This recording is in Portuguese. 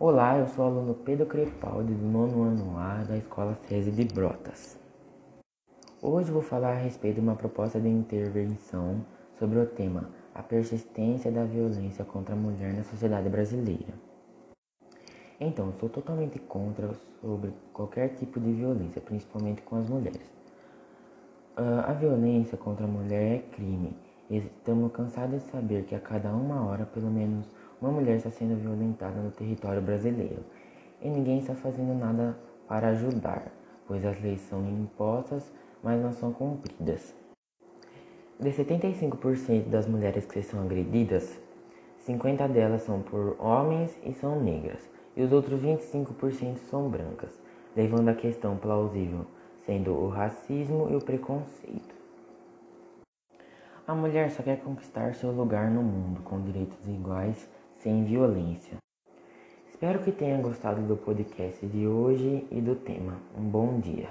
Olá, eu sou o aluno Pedro Crepaldi, do nono ano A da Escola SESI de Brotas. Hoje vou falar a respeito de uma proposta de intervenção sobre o tema A persistência da violência contra a mulher na sociedade brasileira. Então, sou totalmente contra sobre qualquer tipo de violência, principalmente com as mulheres. Uh, a violência contra a mulher é crime. Estamos cansados de saber que a cada uma hora, pelo menos uma mulher está sendo violentada no território brasileiro e ninguém está fazendo nada para ajudar, pois as leis são impostas, mas não são cumpridas. De 75% das mulheres que são agredidas, 50 delas são por homens e são negras, e os outros 25% são brancas, levando a questão plausível, sendo o racismo e o preconceito. A mulher só quer conquistar seu lugar no mundo com direitos iguais sem violência. Espero que tenha gostado do podcast de hoje e do tema. Um bom dia.